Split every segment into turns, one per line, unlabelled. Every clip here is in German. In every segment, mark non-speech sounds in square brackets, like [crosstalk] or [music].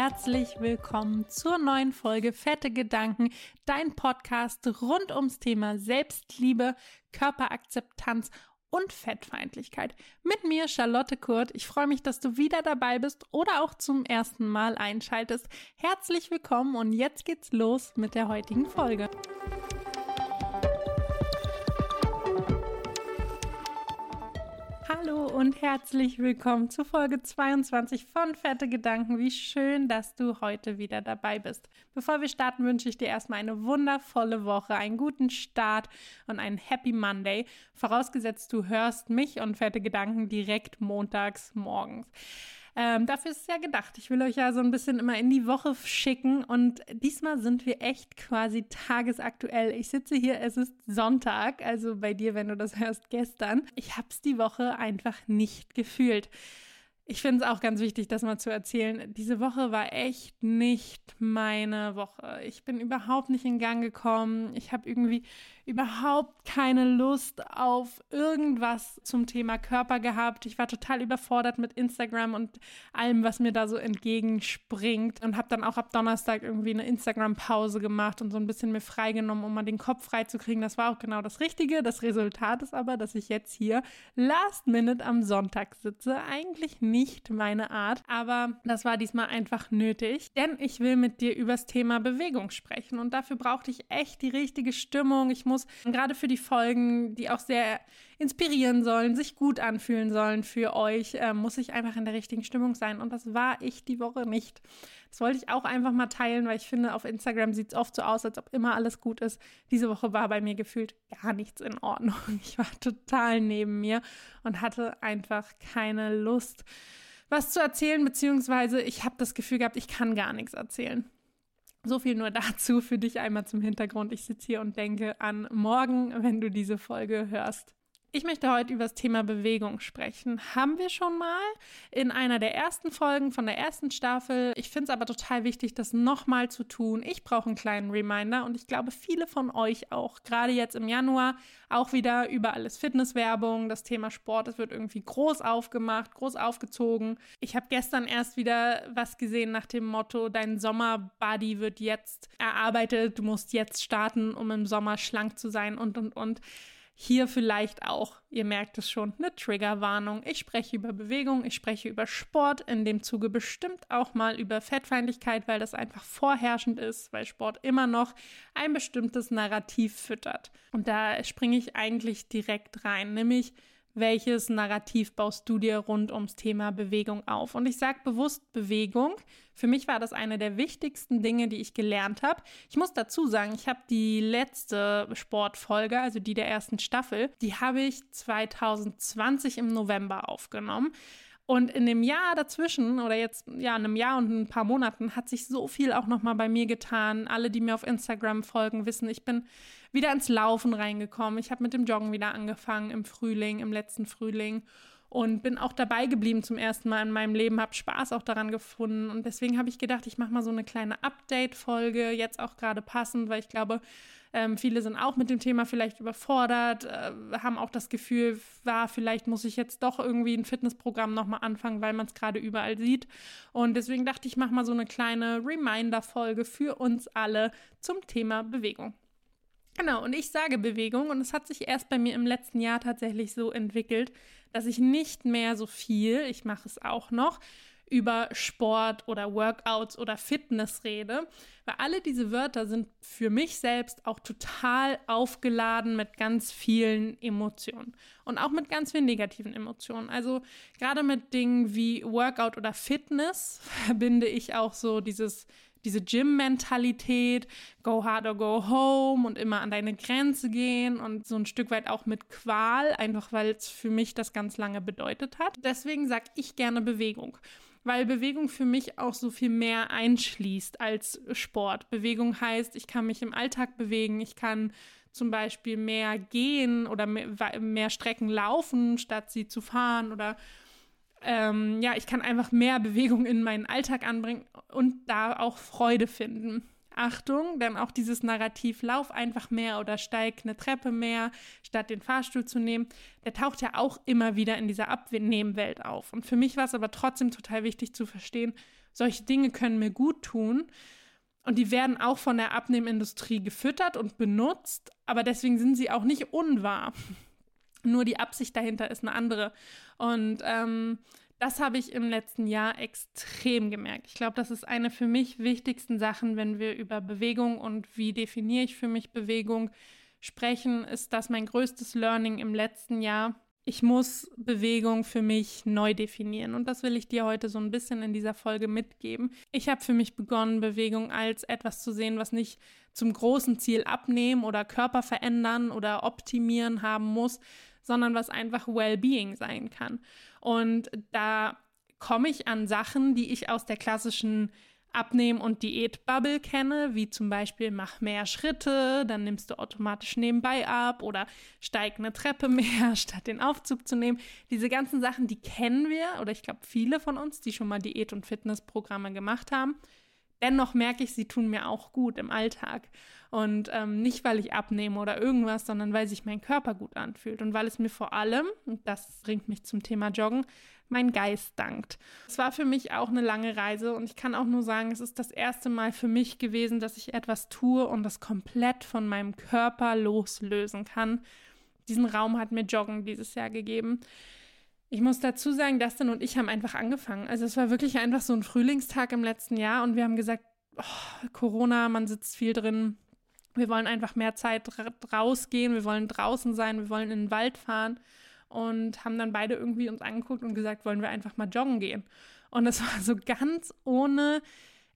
Herzlich willkommen zur neuen Folge Fette Gedanken, dein Podcast rund ums Thema Selbstliebe, Körperakzeptanz und Fettfeindlichkeit. Mit mir Charlotte Kurt. Ich freue mich, dass du wieder dabei bist oder auch zum ersten Mal einschaltest. Herzlich willkommen und jetzt geht's los mit der heutigen Folge. Hallo und herzlich willkommen zu Folge 22 von Fette Gedanken. Wie schön, dass du heute wieder dabei bist. Bevor wir starten, wünsche ich dir erstmal eine wundervolle Woche, einen guten Start und einen Happy Monday. Vorausgesetzt, du hörst mich und Fette Gedanken direkt montags morgens. Ähm, dafür ist es ja gedacht. Ich will euch ja so ein bisschen immer in die Woche schicken und diesmal sind wir echt quasi tagesaktuell. Ich sitze hier, es ist Sonntag, also bei dir, wenn du das hörst, gestern. Ich habe es die Woche einfach nicht gefühlt. Ich finde es auch ganz wichtig, das mal zu erzählen. Diese Woche war echt nicht meine Woche. Ich bin überhaupt nicht in Gang gekommen. Ich habe irgendwie überhaupt keine Lust auf irgendwas zum Thema Körper gehabt. Ich war total überfordert mit Instagram und allem, was mir da so entgegenspringt und habe dann auch ab Donnerstag irgendwie eine Instagram-Pause gemacht und so ein bisschen mir freigenommen, um mal den Kopf freizukriegen. Das war auch genau das Richtige. Das Resultat ist aber, dass ich jetzt hier last minute am Sonntag sitze. Eigentlich nicht nicht meine Art, aber das war diesmal einfach nötig, denn ich will mit dir übers Thema Bewegung sprechen und dafür brauchte ich echt die richtige Stimmung. Ich muss gerade für die Folgen, die auch sehr inspirieren sollen, sich gut anfühlen sollen für euch, äh, muss ich einfach in der richtigen Stimmung sein und das war ich die Woche nicht. Das wollte ich auch einfach mal teilen, weil ich finde, auf Instagram sieht es oft so aus, als ob immer alles gut ist. Diese Woche war bei mir gefühlt gar nichts in Ordnung. [laughs] Ich war total neben mir und hatte einfach keine Lust, was zu erzählen, beziehungsweise ich habe das Gefühl gehabt, ich kann gar nichts erzählen. So viel nur dazu für dich einmal zum Hintergrund. Ich sitze hier und denke an morgen, wenn du diese Folge hörst. Ich möchte heute über das Thema Bewegung sprechen. Haben wir schon mal in einer der ersten Folgen von der ersten Staffel. Ich finde es aber total wichtig, das nochmal zu tun. Ich brauche einen kleinen Reminder und ich glaube, viele von euch auch. Gerade jetzt im Januar auch wieder über alles Fitnesswerbung. Das Thema Sport, es wird irgendwie groß aufgemacht, groß aufgezogen. Ich habe gestern erst wieder was gesehen nach dem Motto, dein Sommerbody wird jetzt erarbeitet. Du musst jetzt starten, um im Sommer schlank zu sein und, und, und. Hier vielleicht auch, ihr merkt es schon, eine Triggerwarnung. Ich spreche über Bewegung, ich spreche über Sport, in dem Zuge bestimmt auch mal über Fettfeindlichkeit, weil das einfach vorherrschend ist, weil Sport immer noch ein bestimmtes Narrativ füttert. Und da springe ich eigentlich direkt rein, nämlich welches Narrativ baust du dir rund ums Thema Bewegung auf? Und ich sage bewusst Bewegung. Für mich war das eine der wichtigsten Dinge, die ich gelernt habe. Ich muss dazu sagen, ich habe die letzte Sportfolge, also die der ersten Staffel, die habe ich 2020 im November aufgenommen. Und in dem Jahr dazwischen oder jetzt ja in einem Jahr und ein paar Monaten hat sich so viel auch noch mal bei mir getan. Alle, die mir auf Instagram folgen, wissen, ich bin wieder ins Laufen reingekommen. Ich habe mit dem Joggen wieder angefangen im Frühling, im letzten Frühling und bin auch dabei geblieben zum ersten Mal in meinem Leben, habe Spaß auch daran gefunden und deswegen habe ich gedacht, ich mache mal so eine kleine Update-Folge, jetzt auch gerade passend, weil ich glaube, ähm, viele sind auch mit dem Thema vielleicht überfordert, äh, haben auch das Gefühl, war vielleicht muss ich jetzt doch irgendwie ein Fitnessprogramm nochmal anfangen, weil man es gerade überall sieht und deswegen dachte ich, mache mal so eine kleine Reminder-Folge für uns alle zum Thema Bewegung. Genau, und ich sage Bewegung und es hat sich erst bei mir im letzten Jahr tatsächlich so entwickelt, dass ich nicht mehr so viel, ich mache es auch noch, über Sport oder Workouts oder Fitness rede, weil alle diese Wörter sind für mich selbst auch total aufgeladen mit ganz vielen Emotionen und auch mit ganz vielen negativen Emotionen. Also gerade mit Dingen wie Workout oder Fitness [laughs] verbinde ich auch so dieses diese Gym-Mentalität, go hard or go home und immer an deine Grenze gehen und so ein Stück weit auch mit Qual, einfach weil es für mich das ganz lange bedeutet hat. Deswegen sage ich gerne Bewegung weil Bewegung für mich auch so viel mehr einschließt als Sport. Bewegung heißt, ich kann mich im Alltag bewegen, ich kann zum Beispiel mehr gehen oder mehr, mehr Strecken laufen, statt sie zu fahren oder ähm, ja, ich kann einfach mehr Bewegung in meinen Alltag anbringen und da auch Freude finden. Achtung, denn auch dieses Narrativ, lauf einfach mehr oder steig eine Treppe mehr, statt den Fahrstuhl zu nehmen, der taucht ja auch immer wieder in dieser Abnehmwelt auf. Und für mich war es aber trotzdem total wichtig zu verstehen, solche Dinge können mir gut tun. Und die werden auch von der Abnehmindustrie gefüttert und benutzt, aber deswegen sind sie auch nicht unwahr. Nur die Absicht dahinter ist eine andere. Und ähm, das habe ich im letzten Jahr extrem gemerkt. Ich glaube, das ist eine für mich wichtigsten Sachen, wenn wir über Bewegung und wie definiere ich für mich Bewegung sprechen, ist das mein größtes Learning im letzten Jahr. Ich muss Bewegung für mich neu definieren und das will ich dir heute so ein bisschen in dieser Folge mitgeben. Ich habe für mich begonnen, Bewegung als etwas zu sehen, was nicht zum großen Ziel abnehmen oder Körper verändern oder optimieren haben muss, sondern was einfach Wellbeing sein kann. Und da komme ich an Sachen, die ich aus der klassischen Abnehmen- und Diätbubble kenne, wie zum Beispiel mach mehr Schritte, dann nimmst du automatisch nebenbei ab oder steig eine Treppe mehr, [laughs] statt den Aufzug zu nehmen. Diese ganzen Sachen, die kennen wir oder ich glaube viele von uns, die schon mal Diät- und Fitnessprogramme gemacht haben. Dennoch merke ich, sie tun mir auch gut im Alltag. Und ähm, nicht, weil ich abnehme oder irgendwas, sondern weil sich mein Körper gut anfühlt und weil es mir vor allem, und das bringt mich zum Thema Joggen, mein Geist dankt. Es war für mich auch eine lange Reise und ich kann auch nur sagen, es ist das erste Mal für mich gewesen, dass ich etwas tue und das komplett von meinem Körper loslösen kann. Diesen Raum hat mir Joggen dieses Jahr gegeben. Ich muss dazu sagen, Dustin und ich haben einfach angefangen. Also es war wirklich einfach so ein Frühlingstag im letzten Jahr und wir haben gesagt, oh, Corona, man sitzt viel drin, wir wollen einfach mehr Zeit rausgehen, wir wollen draußen sein, wir wollen in den Wald fahren und haben dann beide irgendwie uns angeguckt und gesagt, wollen wir einfach mal joggen gehen. Und es [laughs] war so ganz ohne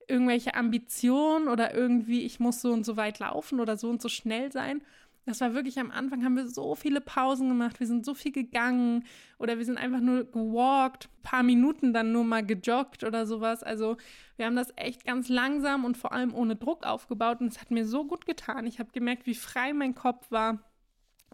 irgendwelche Ambitionen oder irgendwie, ich muss so und so weit laufen oder so und so schnell sein, das war wirklich am Anfang, haben wir so viele Pausen gemacht, wir sind so viel gegangen oder wir sind einfach nur gewalkt, paar Minuten dann nur mal gejoggt oder sowas. Also wir haben das echt ganz langsam und vor allem ohne Druck aufgebaut und es hat mir so gut getan. Ich habe gemerkt, wie frei mein Kopf war,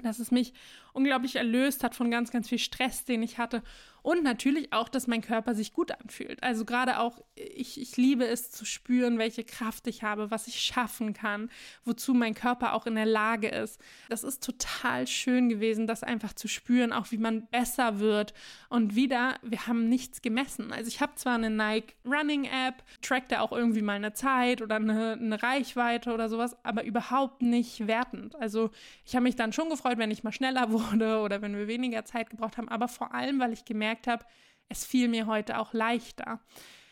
dass es mich unglaublich erlöst hat von ganz, ganz viel Stress, den ich hatte und natürlich auch, dass mein Körper sich gut anfühlt. Also gerade auch, ich, ich liebe es zu spüren, welche Kraft ich habe, was ich schaffen kann, wozu mein Körper auch in der Lage ist. Das ist total schön gewesen, das einfach zu spüren, auch wie man besser wird. Und wieder, wir haben nichts gemessen. Also ich habe zwar eine Nike Running App, trackte auch irgendwie mal eine Zeit oder eine, eine Reichweite oder sowas, aber überhaupt nicht wertend. Also ich habe mich dann schon gefreut, wenn ich mal schneller [laughs] wurde oder wenn wir weniger Zeit gebraucht haben, aber vor allem, weil ich gemerkt gemerkt habe, es fiel mir heute auch leichter.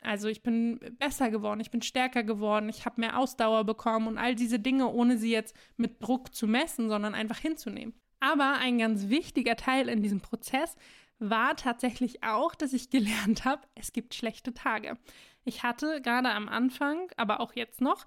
Also ich bin besser geworden, ich bin stärker geworden, ich habe mehr Ausdauer bekommen und all diese Dinge, ohne sie jetzt mit Druck zu messen, sondern einfach hinzunehmen. Aber ein ganz wichtiger Teil in diesem Prozess war tatsächlich auch, dass ich gelernt habe, es gibt schlechte Tage. Ich hatte gerade am Anfang, aber auch jetzt noch,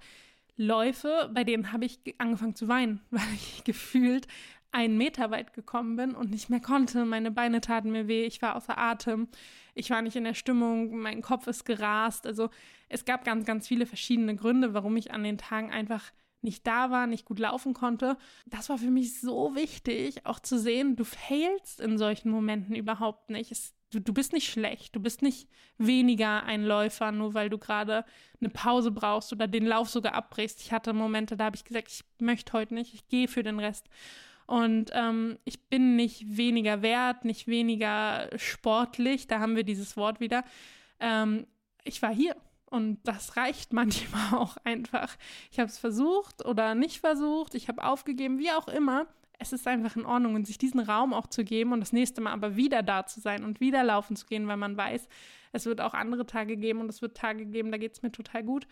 Läufe, bei denen habe ich angefangen zu weinen, [laughs] weil ich gefühlt einen Meter weit gekommen bin und nicht mehr konnte. Meine Beine taten mir weh, ich war außer Atem, ich war nicht in der Stimmung, mein Kopf ist gerast. Also es gab ganz, ganz viele verschiedene Gründe, warum ich an den Tagen einfach nicht da war, nicht gut laufen konnte. Das war für mich so wichtig, auch zu sehen, du failst in solchen Momenten überhaupt nicht. Es, du, du bist nicht schlecht, du bist nicht weniger ein Läufer, nur weil du gerade eine Pause brauchst oder den Lauf sogar abbrichst. Ich hatte Momente, da habe ich gesagt, ich möchte heute nicht, ich gehe für den Rest. Und ähm, ich bin nicht weniger wert, nicht weniger sportlich, da haben wir dieses Wort wieder. Ähm, ich war hier und das reicht [laughs] manchmal auch einfach. Ich habe es versucht oder nicht versucht, ich habe aufgegeben, wie auch immer. Es ist einfach in Ordnung und sich diesen Raum auch zu geben und das nächste Mal aber wieder da zu sein und wieder laufen zu gehen, weil man weiß, es wird auch andere Tage geben und es wird Tage geben, da geht es mir total gut.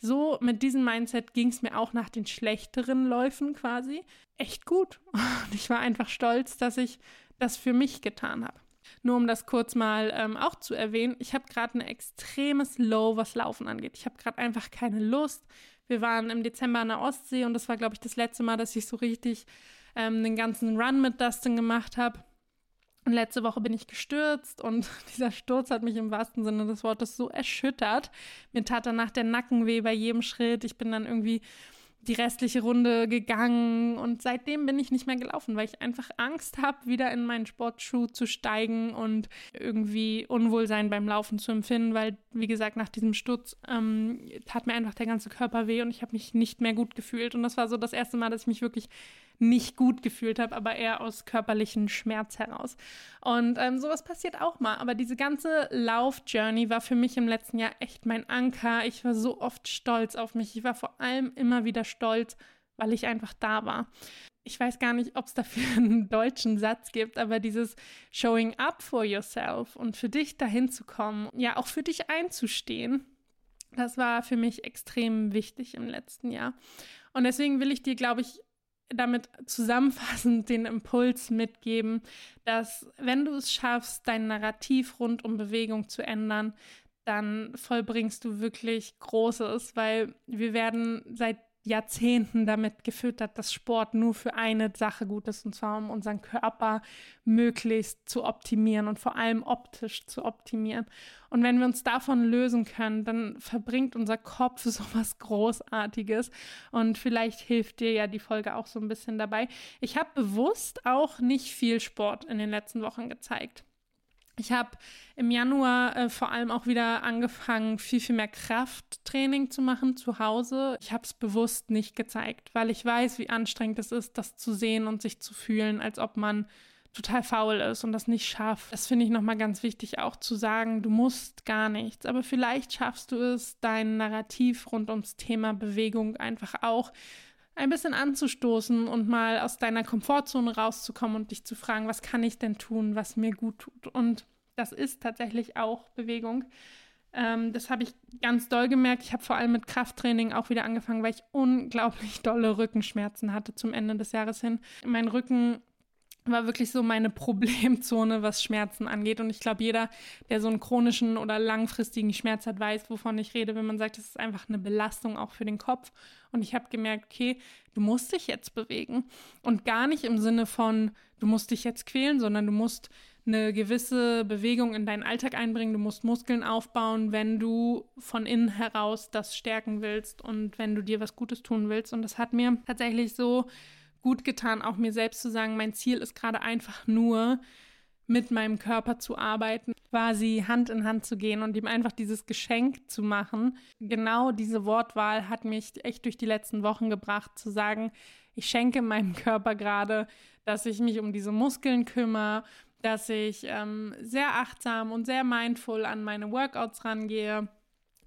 So mit diesem Mindset ging es mir auch nach den schlechteren Läufen quasi echt gut. [laughs] Und ich war einfach stolz, dass ich das für mich getan habe. Nur um das kurz mal ähm, auch zu erwähnen, ich habe gerade ein extremes Low, was Laufen angeht. Ich habe gerade einfach keine Lust. Wir waren im Dezember an der Ostsee und das war, glaube ich, das letzte Mal, dass ich so richtig ähm, den ganzen Run mit Dustin gemacht habe. Und letzte Woche bin ich gestürzt und [laughs] dieser Sturz hat mich im wahrsten Sinne des Wortes so erschüttert. Mir tat danach der Nacken weh bei jedem Schritt. Ich bin dann irgendwie die restliche Runde gegangen und seitdem bin ich nicht mehr gelaufen, weil ich einfach Angst habe, wieder in meinen Sportschuh zu steigen und irgendwie Unwohlsein beim Laufen zu empfinden, weil, wie gesagt, nach diesem Sturz ähm, tat mir einfach der ganze Körper weh und ich habe mich nicht mehr gut gefühlt. Und das war so das erste Mal, dass ich mich wirklich nicht gut gefühlt habe, aber eher aus körperlichen Schmerz heraus. Und ähm, sowas passiert auch mal. Aber diese ganze Lauf-Journey war für mich im letzten Jahr echt mein Anker. Ich war so oft stolz auf mich. Ich war vor allem immer wieder stolz, weil ich einfach da war. Ich weiß gar nicht, ob es dafür [laughs] einen deutschen Satz gibt, aber dieses Showing up for yourself und für dich dahin zu kommen, ja, auch für dich einzustehen, das war für mich extrem wichtig im letzten Jahr. Und deswegen will ich dir, glaube ich, damit zusammenfassend den Impuls mitgeben, dass wenn du es schaffst, dein Narrativ rund um Bewegung zu ändern, dann vollbringst du wirklich Großes, weil wir werden seit Jahrzehnten damit gefüttert, dass Sport nur für eine Sache gut ist, und zwar um unseren Körper möglichst zu optimieren und vor allem optisch zu optimieren. Und wenn wir uns davon lösen können, dann verbringt unser Kopf [laughs] so was Großartiges. Und vielleicht hilft dir ja die Folge auch so ein bisschen dabei. Ich habe bewusst auch nicht viel Sport in den letzten Wochen gezeigt. Ich habe im Januar äh, vor allem auch wieder angefangen, viel, viel mehr Krafttraining zu machen zu Hause. Ich habe es bewusst nicht gezeigt, weil ich weiß, wie anstrengend es ist, das zu sehen und sich zu fühlen, als ob man total faul ist und das nicht schafft. Das finde ich nochmal ganz wichtig auch zu sagen, du musst gar nichts, aber vielleicht schaffst du es, dein Narrativ rund ums Thema Bewegung einfach auch ein bisschen anzustoßen und mal aus deiner Komfortzone rauszukommen und dich zu fragen, was kann ich denn tun, was mir gut tut. Und das ist tatsächlich auch Bewegung. Ähm, das habe ich ganz doll gemerkt. Ich habe vor allem mit Krafttraining auch wieder angefangen, weil ich unglaublich [laughs] dolle Rückenschmerzen hatte zum Ende des Jahres hin. Mein Rücken war wirklich so meine [laughs] Problemzone, was Schmerzen angeht. Und ich glaube, jeder, der so einen chronischen oder langfristigen Schmerz hat, weiß, wovon ich rede, wenn man sagt, es ist einfach eine Belastung auch für den Kopf. Und ich habe gemerkt, okay, du musst dich jetzt bewegen. Und gar nicht im Sinne von, du musst dich jetzt quälen, sondern du musst eine gewisse Bewegung in deinen Alltag einbringen. Du musst Muskeln aufbauen, wenn du von innen heraus das stärken willst und wenn du dir was Gutes tun willst. Und das hat mir tatsächlich so gut getan, auch mir selbst zu sagen, mein Ziel ist gerade einfach nur, mit meinem Körper zu arbeiten, quasi Hand in Hand zu gehen und ihm einfach dieses Geschenk zu machen. Genau diese Wortwahl hat mich echt durch die letzten Wochen gebracht, zu sagen, ich schenke meinem Körper gerade, dass ich mich um diese Muskeln kümmere, dass ich ähm, sehr achtsam und sehr mindful an meine Workouts rangehe,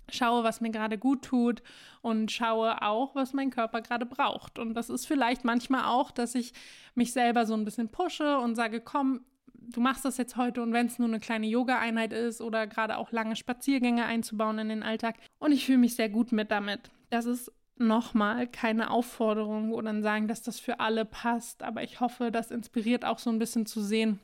schaue, was mir gerade gut tut und schaue auch, was mein Körper gerade braucht. Und das ist vielleicht manchmal auch, dass ich mich selber so ein bisschen pushe und sage, komm, du machst das jetzt heute und wenn es nur eine kleine Yoga-Einheit ist oder gerade auch lange Spaziergänge einzubauen in den Alltag. Und ich fühle mich sehr gut mit damit. Das ist nochmal keine Aufforderung oder ein Sagen, dass das für alle passt, aber ich hoffe, das inspiriert auch so ein bisschen zu sehen,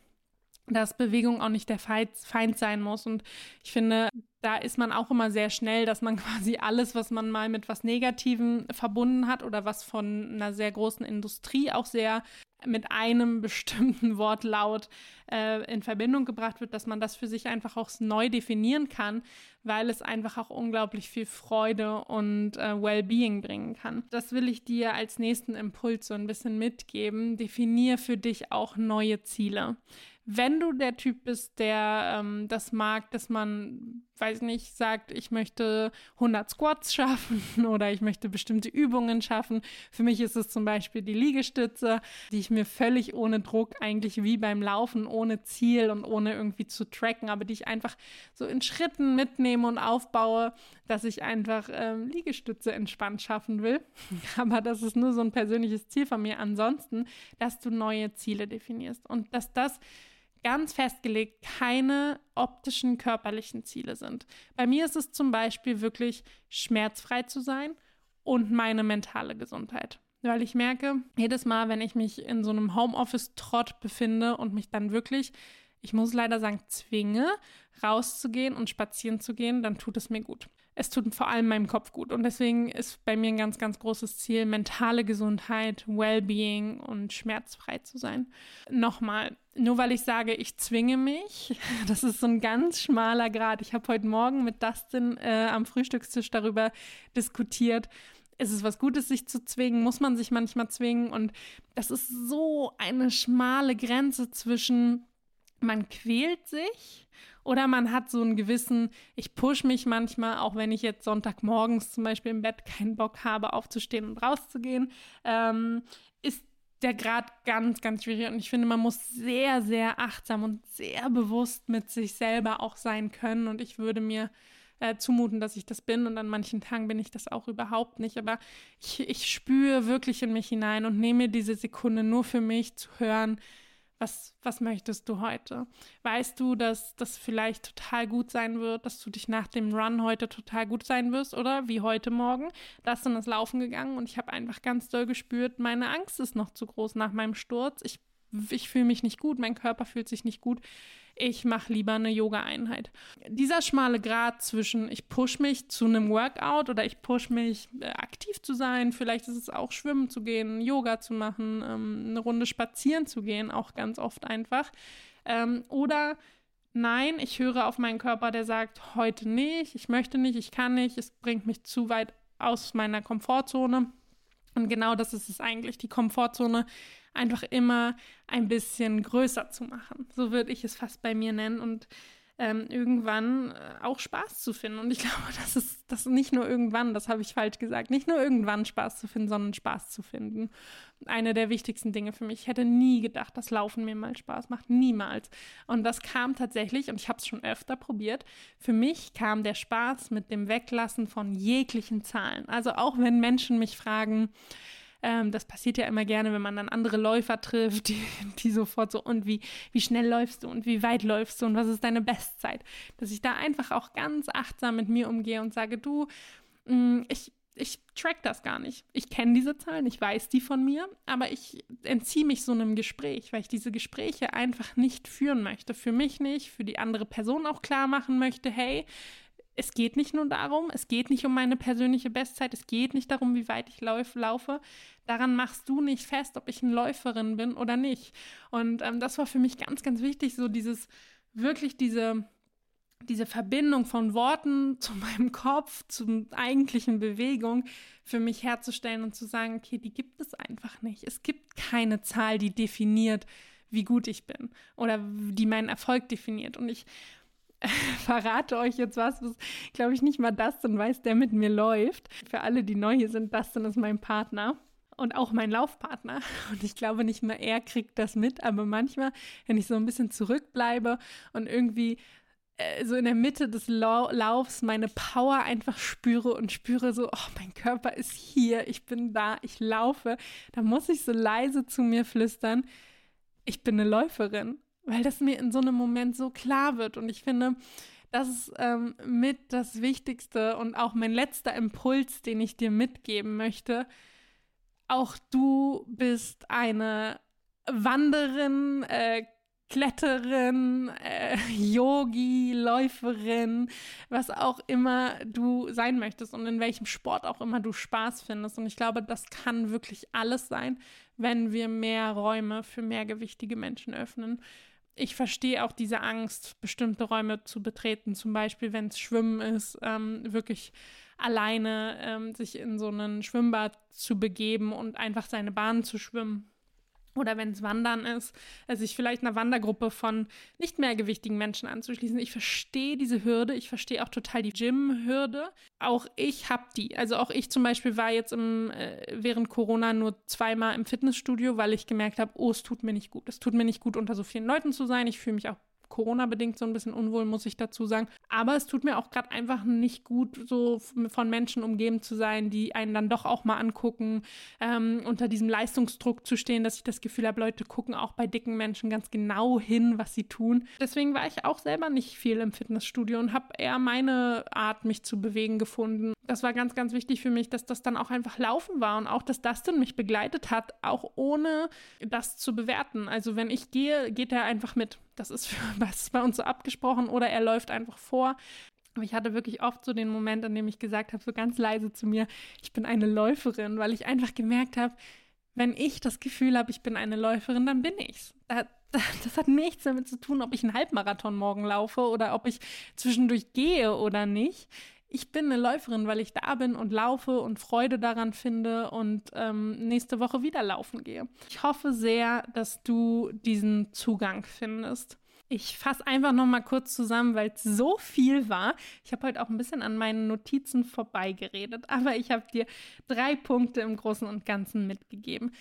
dass Bewegung auch nicht der Feind, sein muss. Und ich finde, da ist man auch immer sehr schnell, dass man [laughs] quasi alles, was man mal mit was Negativem verbunden hat oder was von einer sehr großen Industrie auch sehr mit einem [laughs] bestimmten Wortlaut äh, in Verbindung gebracht wird, dass man das für sich einfach auch neu definieren kann, weil es einfach auch unglaublich viel Freude und äh, Wellbeing bringen kann. Das will ich dir als nächsten Impuls so ein bisschen mitgeben. Definier für dich auch neue Ziele wenn du der Typ bist, der ähm, das mag, dass man, weiß nicht, sagt, ich möchte 100 Squats schaffen [laughs] oder ich möchte bestimmte Übungen schaffen. Für mich ist es zum Beispiel die Liegestütze, die ich mir völlig ohne Druck, eigentlich wie beim Laufen, ohne Ziel und ohne irgendwie zu tracken, aber die ich einfach so in Schritten mitnehme und aufbaue, dass ich einfach ähm, Liegestütze entspannt schaffen will. [laughs] aber das ist nur so ein persönliches Ziel von mir. Ansonsten, dass du neue Ziele definierst und dass das ganz festgelegt keine optischen körperlichen Ziele sind. Bei mir ist es zum Beispiel wirklich schmerzfrei zu sein und meine mentale Gesundheit. Weil ich merke, jedes Mal, wenn ich mich in so einem Homeoffice-Trott befinde und mich dann wirklich, ich muss leider sagen, zwinge, rauszugehen und spazieren zu gehen, dann tut es mir gut es tut vor allem meinem Kopf gut. Und deswegen ist bei mir ein ganz, ganz großes Ziel, mentale Gesundheit, Wellbeing und schmerzfrei zu sein. Nochmal, nur weil ich sage, ich zwinge mich, [laughs] das ist so ein ganz schmaler Grad. Ich habe heute Morgen mit Dustin äh, am Frühstückstisch darüber diskutiert, ist es was Gutes, sich zu zwingen? Muss man sich manchmal zwingen? Und das ist so eine schmale Grenze zwischen, man quält sich oder man hat so einen gewissen, ich push mich manchmal, auch wenn ich jetzt Sonntagmorgens zum Beispiel im Bett keinen Bock habe, aufzustehen und rauszugehen, ähm, ist der Grad ganz, ganz schwierig. Und ich finde, man muss sehr, sehr achtsam und sehr bewusst mit sich selber auch sein können. Und ich würde mir äh, zumuten, dass ich das bin. Und an manchen Tagen bin ich das auch überhaupt nicht. Aber ich, ich spüre wirklich in mich hinein und nehme diese Sekunde nur für mich zu hören, was, was möchtest du heute? Weißt du, dass das vielleicht total gut sein wird, dass du dich nach dem Run heute total gut sein wirst oder wie heute Morgen? Da ist dann das Laufen gegangen und ich habe einfach ganz doll gespürt, meine Angst ist noch zu groß nach meinem Sturz. Ich, ich fühle mich nicht gut, mein Körper fühlt sich nicht gut ich mache lieber eine Yoga-Einheit. Dieser schmale Grad zwischen ich push mich zu einem Workout oder ich push mich äh, aktiv zu sein, vielleicht ist es auch schwimmen zu gehen, Yoga zu machen, ähm, eine Runde spazieren zu gehen, auch ganz oft einfach. Ähm, oder nein, ich höre auf meinen Körper, der sagt, heute nicht, ich möchte nicht, ich kann nicht, es bringt mich zu weit aus meiner Komfortzone. Und genau das ist es eigentlich, die Komfortzone einfach immer ein bisschen größer zu machen. So würde ich es fast bei mir nennen und ähm, irgendwann äh, auch Spaß zu finden. Und ich [laughs] glaube, das ist das nicht nur irgendwann, das habe ich falsch gesagt, nicht nur irgendwann Spaß zu finden, sondern Spaß zu finden. Eine der wichtigsten Dinge für mich. Ich hätte nie gedacht, dass Laufen mir mal Spaß macht. Niemals. Und das kam tatsächlich, und ich habe es schon öfter probiert, für mich kam der Spaß mit dem Weglassen von jeglichen Zahlen. Also auch wenn Menschen mich fragen, ähm, das passiert ja immer gerne, wenn man dann andere Läufer trifft, [laughs] die, die sofort so, und wie, wie schnell läufst du und wie weit läufst du und was ist deine Bestzeit? Dass ich da einfach auch ganz achtsam mit mir umgehe und sage, du, mh, mm, ich, ich track das gar nicht. Ich kenne diese Zahlen, ich weiß die von mir, aber ich entziehe mich so einem Gespräch, weil ich diese Gespräche einfach nicht führen möchte. Für mich nicht, für die andere Person auch klar machen möchte, hey, es geht nicht nur darum, es geht nicht um meine persönliche Bestzeit, es geht nicht darum, wie weit ich lauf, laufe. Daran machst du nicht fest, ob ich eine Läuferin bin oder nicht. Und ähm, das war für mich ganz, ganz wichtig, so dieses, wirklich diese, diese Verbindung von Worten [laughs] zu meinem Kopf, zur eigentlichen Bewegung für mich herzustellen und zu sagen, okay, die gibt es einfach nicht. Es gibt keine Zahl, die definiert, wie gut ich bin oder die meinen Erfolg definiert. Und ich [laughs] verrate euch jetzt was, was glaube ich nicht mal Dustin weiß, der mit mir läuft. Für alle, die neu hier sind, Dustin ist mein Partner und auch mein Laufpartner. [laughs] Und ich glaube nicht mal er kriegt das mit, aber manchmal, wenn ich so ein bisschen zurückbleibe und irgendwie äh, so in der Mitte des Lau Laufs meine Power einfach spüre und spüre so, oh, mein Körper ist hier, ich bin da, ich laufe, da muss ich so leise zu mir flüstern, ich bin eine Läuferin weil das mir in so einem Moment so klar wird. Und ich finde, das ist ähm, mit das Wichtigste und auch mein letzter Impuls, den ich dir mitgeben möchte. Auch du bist eine Wanderin, äh, Kletterin, äh, Yogi, Läuferin, was auch immer du sein möchtest und in welchem Sport auch immer du Spaß findest. Und ich glaube, das kann wirklich alles sein, wenn wir mehr Räume für mehrgewichtige Menschen öffnen ich verstehe auch diese Angst, bestimmte Räume zu betreten, zum Beispiel, wenn es Schwimmen ist, ähm, wirklich alleine ähm, sich in so einen Schwimmbad zu begeben und einfach seine Bahn zu schwimmen oder wenn es Wandern ist, also sich vielleicht einer Wandergruppe von nicht mehr gewichtigen Menschen anzuschließen. Ich verstehe diese Hürde, ich verstehe auch total die Gym-Hürde. Auch ich habe die. Also auch ich zum Beispiel war jetzt im, äh, während Corona nur zweimal im Fitnessstudio, weil ich gemerkt habe, oh, es tut mir nicht gut. Es tut mir nicht gut, unter so vielen Leuten zu sein. Ich fühle mich auch Corona-bedingt so ein bisschen unwohl, muss ich dazu sagen. Aber es tut mir auch gerade einfach nicht gut, so von Menschen umgeben zu sein, die einen dann doch auch mal angucken, ähm, unter diesem Leistungsdruck zu stehen, dass ich das Gefühl habe, Leute gucken auch bei dicken Menschen ganz genau hin, was sie tun. Deswegen war ich auch selber nicht viel im Fitnessstudio und habe eher meine Art, mich zu bewegen, gefunden. Das war ganz, ganz wichtig für mich, dass das dann auch einfach laufen war und auch, dass Dustin mich begleitet hat, auch ohne das zu bewerten. Also wenn ich gehe, geht er einfach mit. Das ist, [laughs] das ist bei uns so abgesprochen oder er läuft einfach vor. Aber ich hatte wirklich oft so den Moment, an dem ich gesagt habe, so ganz leise zu mir, ich bin eine Läuferin, weil ich einfach gemerkt habe, wenn ich das Gefühl habe, ich bin eine Läuferin, dann bin ich's. Das, [laughs] das hat nichts damit zu tun, ob ich einen Halbmarathon morgen laufe oder ob ich zwischendurch gehe oder nicht ich bin eine Läuferin, weil ich da bin und laufe und Freude daran finde und ähm, nächste Woche wieder laufen gehe. Ich hoffe sehr, dass du diesen Zugang findest. Ich fasse einfach noch mal kurz zusammen, weil es so viel war. Ich habe heute auch ein bisschen an meinen Notizen vorbeigeredet, aber ich habe dir drei Punkte im Großen und Ganzen mitgegeben.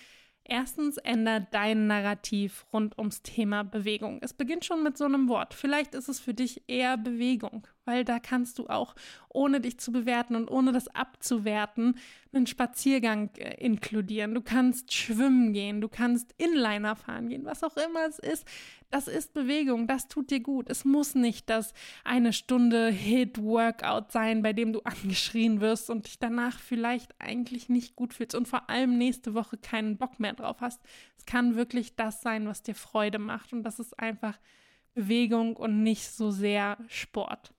Erstens, ändert dein Narrativ rund ums Thema Bewegung. Es beginnt schon mit so einem Wort. Vielleicht ist es für dich eher Bewegung, weil da kannst du auch, ohne dich zu bewerten und ohne das abzuwerten, einen Spaziergang äh, inkludieren. Du kannst schwimmen gehen, du kannst Inliner fahren gehen, was auch immer es ist. Das ist Bewegung, das tut dir gut. Es muss nicht das eine Stunde Hit-Workout sein, bei dem du [laughs] angeschrien wirst und dich danach vielleicht eigentlich nicht gut fühlst und vor allem nächste Woche keinen Bock mehr drauf hast. Es kann wirklich das sein, was dir Freude macht und das ist einfach Bewegung und nicht so sehr Sport.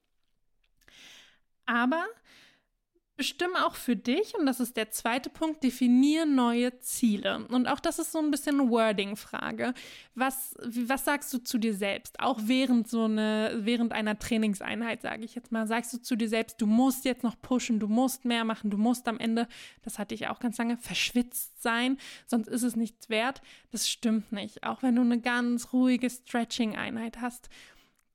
Aber Bestimme auch für dich, und das ist der zweite Punkt, definiere neue Ziele. Und auch das ist so ein bisschen Wording-Frage. Was, was sagst du zu dir selbst? Auch während so eine, während einer Trainingseinheit, sage ich jetzt mal, sagst du zu dir selbst, du musst jetzt noch pushen, du musst mehr machen, du musst am Ende, das hatte ich auch ganz lange, verschwitzt sein, sonst ist es nichts wert. Das stimmt nicht. Auch wenn du eine ganz ruhige Stretching-Einheit hast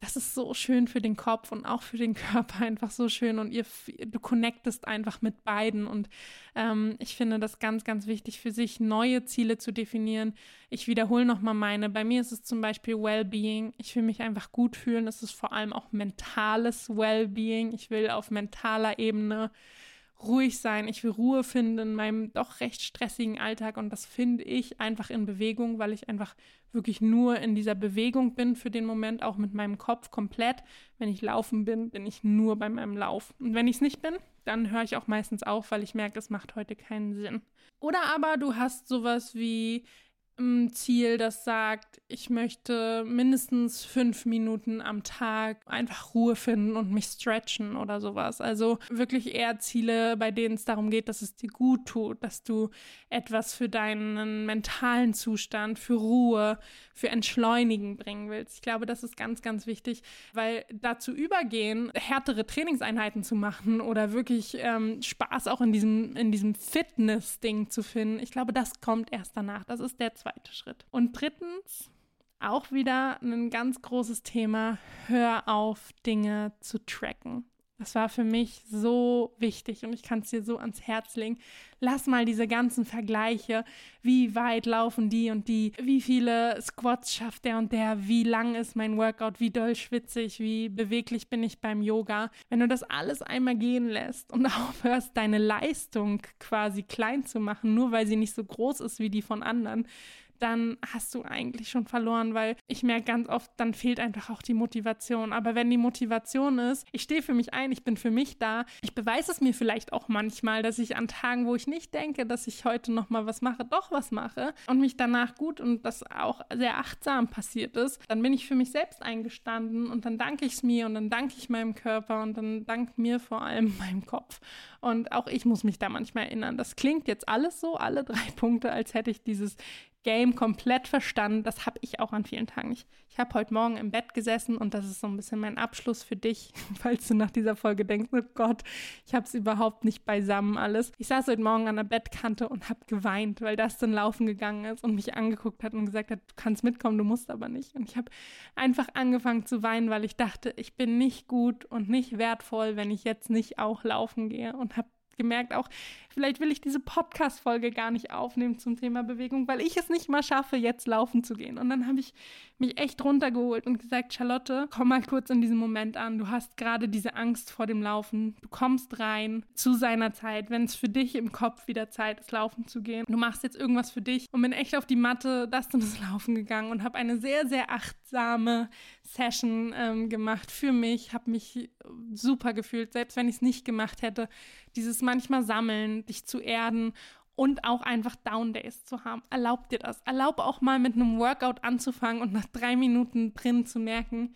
das ist so schön für den Kopf und auch für den [laughs] Körper einfach so schön und ihr, du connectest einfach mit beiden und ähm, ich finde das ganz, ganz wichtig für sich, neue Ziele zu definieren. Ich wiederhole nochmal meine. Bei mir ist es zum Beispiel Wellbeing. Ich will mich einfach gut fühlen. Es ist vor allem auch mentales Wellbeing. Ich will auf mentaler Ebene ruhig sein, ich will Ruhe finden in meinem doch recht stressigen Alltag und das finde ich einfach in Bewegung, weil ich einfach wirklich nur in dieser Bewegung bin für den Moment, auch mit meinem Kopf komplett. Wenn ich laufen bin, bin ich nur bei meinem Lauf. Und wenn ich es nicht bin, dann höre ich auch meistens auf, weil ich merke, es macht heute keinen Sinn. Oder aber du hast sowas wie ein Ziel, das sagt, ich möchte mindestens fünf Minuten am Tag einfach Ruhe finden und mich stretchen oder sowas. Also wirklich eher Ziele, bei denen es darum geht, dass es dir gut tut, dass du etwas für deinen mentalen Zustand, für Ruhe, für Entschleunigen bringen willst. Ich glaube, das ist ganz, ganz wichtig, weil dazu übergehen, härtere Trainingseinheiten zu machen oder wirklich ähm, Spaß auch in diesem, in diesem Fitness-Ding zu finden, ich glaube, das kommt erst danach. Das ist der zweite Schritt. Und drittens, auch wieder ein ganz großes Thema, hör auf, Dinge zu tracken. Das war für mich so wichtig und ich kann es dir so ans Herz legen. Lass mal diese ganzen Vergleiche. Wie weit laufen die und die? Wie viele Squats schafft der und der? Wie lang ist mein Workout? Wie doll schwitze ich? Wie beweglich bin ich beim Yoga? Wenn du das alles einmal gehen lässt und [laughs] aufhörst, deine Leistung quasi klein zu machen, nur weil sie nicht so groß ist wie die von anderen, dann hast du eigentlich schon verloren, weil ich merke ganz oft, dann fehlt einfach auch die Motivation. Aber wenn die Motivation ist, ich stehe für mich ein, ich bin für mich da, ich beweise es mir vielleicht auch manchmal, dass ich an Tagen, wo ich nicht denke, dass ich heute noch mal was mache, doch was mache und mich danach gut und das auch sehr achtsam passiert ist, dann bin ich für mich selbst eingestanden und dann danke ich es mir und dann danke ich meinem Körper und dann dankt mir vor allem [laughs] meinem Kopf. Und auch ich muss mich da manchmal erinnern. Das klingt jetzt alles so, alle drei Punkte, als hätte ich dieses Game komplett verstanden. Das habe ich auch an vielen Tagen nicht. Ich habe heute Morgen im Bett gesessen und das ist so ein bisschen mein Abschluss für dich, [laughs] falls du nach dieser Folge denkst, oh Gott, ich habe es überhaupt nicht beisammen alles. Ich saß heute Morgen an der Bettkante und habe geweint, weil das dann laufen gegangen ist und mich angeguckt hat und gesagt hat, du kannst mitkommen, du musst aber nicht. Und ich habe einfach angefangen zu weinen, weil ich dachte, ich bin nicht gut und nicht wertvoll, wenn ich jetzt nicht auch laufen gehe und habe gemerkt auch, vielleicht will ich diese Podcast-Folge gar nicht aufnehmen zum Thema Bewegung, weil ich es nicht mal schaffe, jetzt laufen zu gehen. Und dann habe ich mich echt runtergeholt und gesagt, Charlotte, komm mal kurz in diesem Moment an. Du hast gerade diese Angst vor dem Laufen. Du kommst rein zu seiner Zeit, wenn es für dich im Kopf wieder Zeit ist, laufen zu gehen. Du machst jetzt irgendwas für dich und bin echt auf die Matte, das und das [laughs] Laufen gegangen und habe eine sehr, sehr achtsame Session ähm, gemacht für mich, habe mich super gefühlt, selbst wenn ich es nicht gemacht hätte. Dieses manchmal Sammeln, dich zu erden und auch einfach Down Days zu haben. Erlaub dir das. Erlaub auch mal mit einem Workout anzufangen und nach drei Minuten drin zu merken,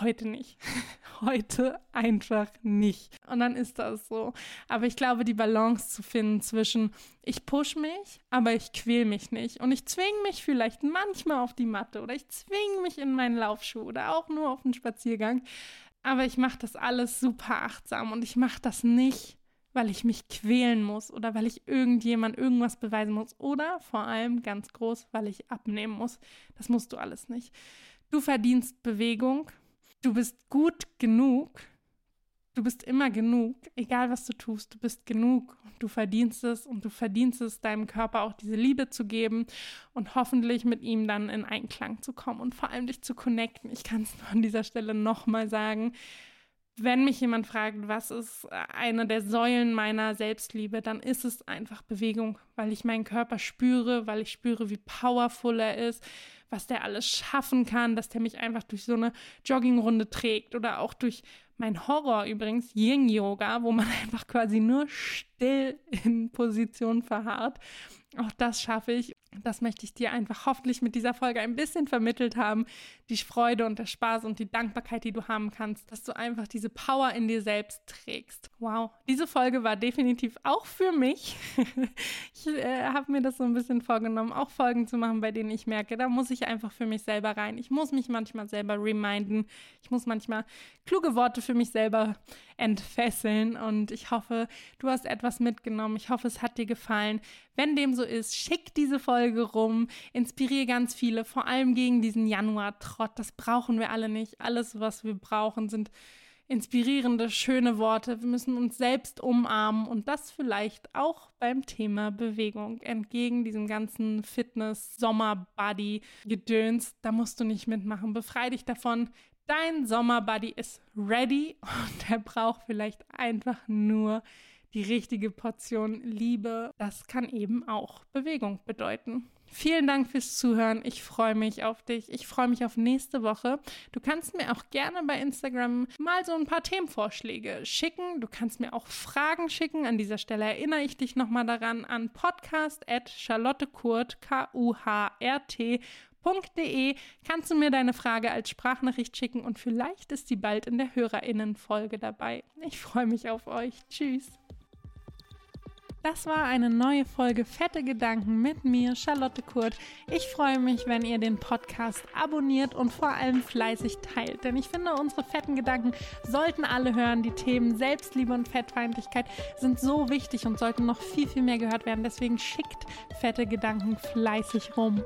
heute nicht. [laughs] heute einfach nicht. Und dann ist das so. Aber ich glaube, die Balance zu finden zwischen, ich push mich, aber ich quäl mich nicht. Und ich zwinge mich vielleicht manchmal auf die Matte oder ich zwinge mich in meinen Laufschuh oder auch nur auf einen Spaziergang Aber ich mache das alles super achtsam und ich mache das nicht, weil ich mich quälen muss oder weil ich irgendjemand irgendwas beweisen muss oder vor allem ganz groß, weil ich abnehmen muss. Das musst du alles nicht. Du verdienst Bewegung. Du bist gut genug. Du bist immer genug, egal was du tust, du bist genug und du verdienst es und du verdienst es, deinem Körper auch diese Liebe zu geben und hoffentlich mit ihm dann in Einklang zu kommen und vor allem dich zu connecten. Ich kann es nur an dieser Stelle nochmal sagen, wenn mich jemand fragt, was ist eine der Säulen meiner Selbstliebe, dann ist es einfach Bewegung, weil ich meinen Körper spüre, weil ich spüre, wie powerful er ist, was der alles schaffen kann, dass der mich einfach durch so eine Joggingrunde trägt oder auch durch mein Horror übrigens, Yin Yoga, wo man [laughs] einfach quasi nur still in Position verharrt auch das schaffe ich. Das möchte ich dir einfach hoffentlich mit dieser Folge ein bisschen vermittelt haben. Die Freude und der Spaß und die Dankbarkeit, die du haben kannst, dass du einfach diese Power in dir selbst trägst. Wow, diese Folge war definitiv auch für mich. [laughs] ich äh, habe mir das so ein bisschen vorgenommen, auch Folgen zu machen, bei denen ich merke, da muss ich einfach für mich selber rein. Ich muss mich manchmal selber reminden. Ich muss manchmal kluge Worte für mich selber entfesseln. Und ich hoffe, du hast etwas mitgenommen. Ich hoffe, es hat dir gefallen. Wenn dem so ist, schick diese Folge rum, inspiriere ganz viele, vor allem gegen diesen Januar-Trott. Das brauchen wir alle nicht. Alles, was wir brauchen, sind inspirierende, schöne Worte. Wir müssen uns selbst umarmen und das vielleicht auch beim Thema Bewegung. Entgegen diesem ganzen Fitness-Sommer-Body-Gedöns, da musst du nicht mitmachen. Befrei dich davon. Dein Sommerbuddy ist ready [laughs] und er braucht vielleicht einfach nur die richtige Portion Liebe. Das kann eben auch Bewegung bedeuten. Vielen Dank fürs Zuhören. Ich freue mich auf dich. Ich freue mich auf nächste Woche. Du kannst mir auch gerne bei Instagram mal so ein paar Themenvorschläge schicken. Du kannst mir auch Fragen schicken. An dieser Stelle erinnere ich dich nochmal daran an podcast at charlottekurt, kannst du mir deine Frage als Sprachnachricht schicken und vielleicht ist sie bald in der Hörerinnenfolge dabei. Ich freue mich auf euch. Tschüss. Das war eine neue Folge Fette Gedanken mit mir, Charlotte Kurt. Ich freue mich, wenn ihr den Podcast abonniert und vor allem fleißig teilt. Denn ich finde, unsere fetten Gedanken sollten alle hören. Die Themen Selbstliebe und Fettfeindlichkeit sind so wichtig und sollten noch viel, viel mehr gehört werden. Deswegen schickt fette Gedanken fleißig rum.